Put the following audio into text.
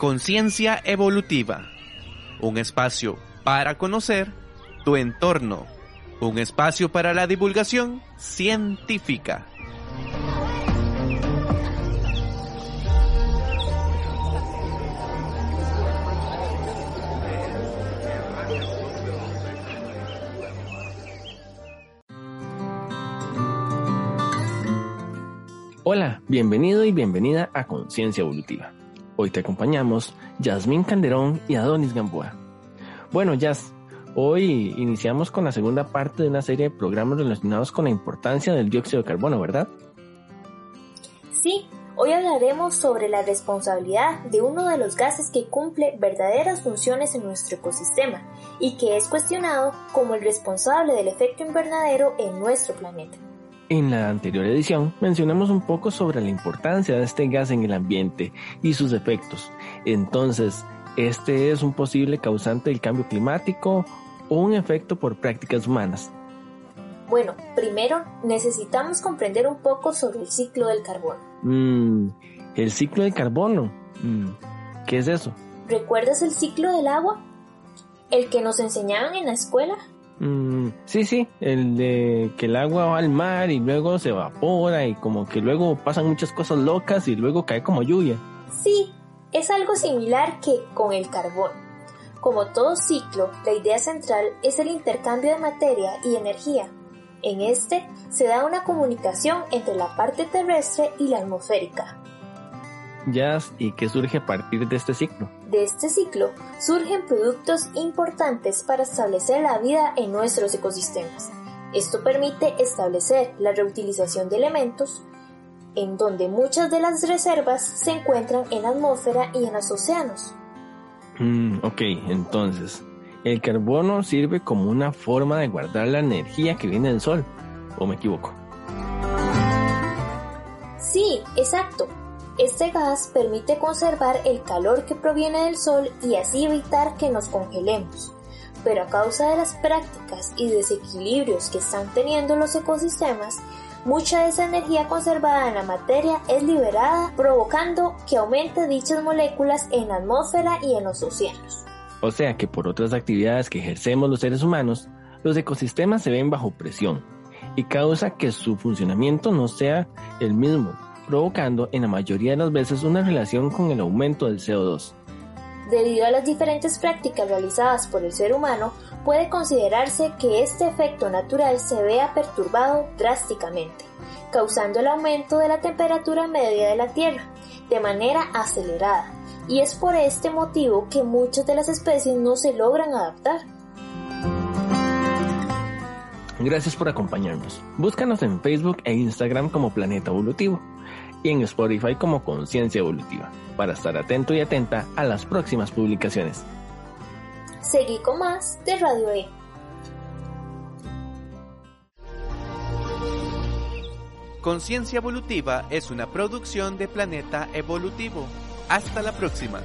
Conciencia Evolutiva, un espacio para conocer tu entorno, un espacio para la divulgación científica. Hola, bienvenido y bienvenida a Conciencia Evolutiva. Hoy te acompañamos Yasmín Canderón y Adonis Gamboa. Bueno, Yas, hoy iniciamos con la segunda parte de una serie de programas relacionados con la importancia del dióxido de carbono, ¿verdad? Sí, hoy hablaremos sobre la responsabilidad de uno de los gases que cumple verdaderas funciones en nuestro ecosistema y que es cuestionado como el responsable del efecto invernadero en nuestro planeta. En la anterior edición mencionamos un poco sobre la importancia de este gas en el ambiente y sus efectos. Entonces, ¿este es un posible causante del cambio climático o un efecto por prácticas humanas? Bueno, primero necesitamos comprender un poco sobre el ciclo del carbono. Mm, el ciclo del carbono. Mm, ¿Qué es eso? ¿Recuerdas el ciclo del agua? ¿El que nos enseñaban en la escuela? Mm, sí, sí, el de que el agua va al mar y luego se evapora y como que luego pasan muchas cosas locas y luego cae como lluvia. Sí, es algo similar que con el carbón. Como todo ciclo, la idea central es el intercambio de materia y energía. En este se da una comunicación entre la parte terrestre y la atmosférica. Jazz, ¿y qué surge a partir de este ciclo? De este ciclo surgen productos importantes para establecer la vida en nuestros ecosistemas. Esto permite establecer la reutilización de elementos, en donde muchas de las reservas se encuentran en la atmósfera y en los océanos. Mm, ok, entonces, el carbono sirve como una forma de guardar la energía que viene del sol, ¿o me equivoco? Sí, exacto. Este gas permite conservar el calor que proviene del sol y así evitar que nos congelemos. Pero a causa de las prácticas y desequilibrios que están teniendo los ecosistemas, mucha de esa energía conservada en la materia es liberada, provocando que aumente dichas moléculas en la atmósfera y en los océanos. O sea que por otras actividades que ejercemos los seres humanos, los ecosistemas se ven bajo presión y causa que su funcionamiento no sea el mismo provocando en la mayoría de las veces una relación con el aumento del CO2. Debido a las diferentes prácticas realizadas por el ser humano, puede considerarse que este efecto natural se vea perturbado drásticamente, causando el aumento de la temperatura media de la Tierra de manera acelerada, y es por este motivo que muchas de las especies no se logran adaptar. Gracias por acompañarnos. Búscanos en Facebook e Instagram como Planeta Evolutivo y en Spotify como Conciencia Evolutiva para estar atento y atenta a las próximas publicaciones. Seguí con más de Radio E. Conciencia Evolutiva es una producción de Planeta Evolutivo. Hasta la próxima.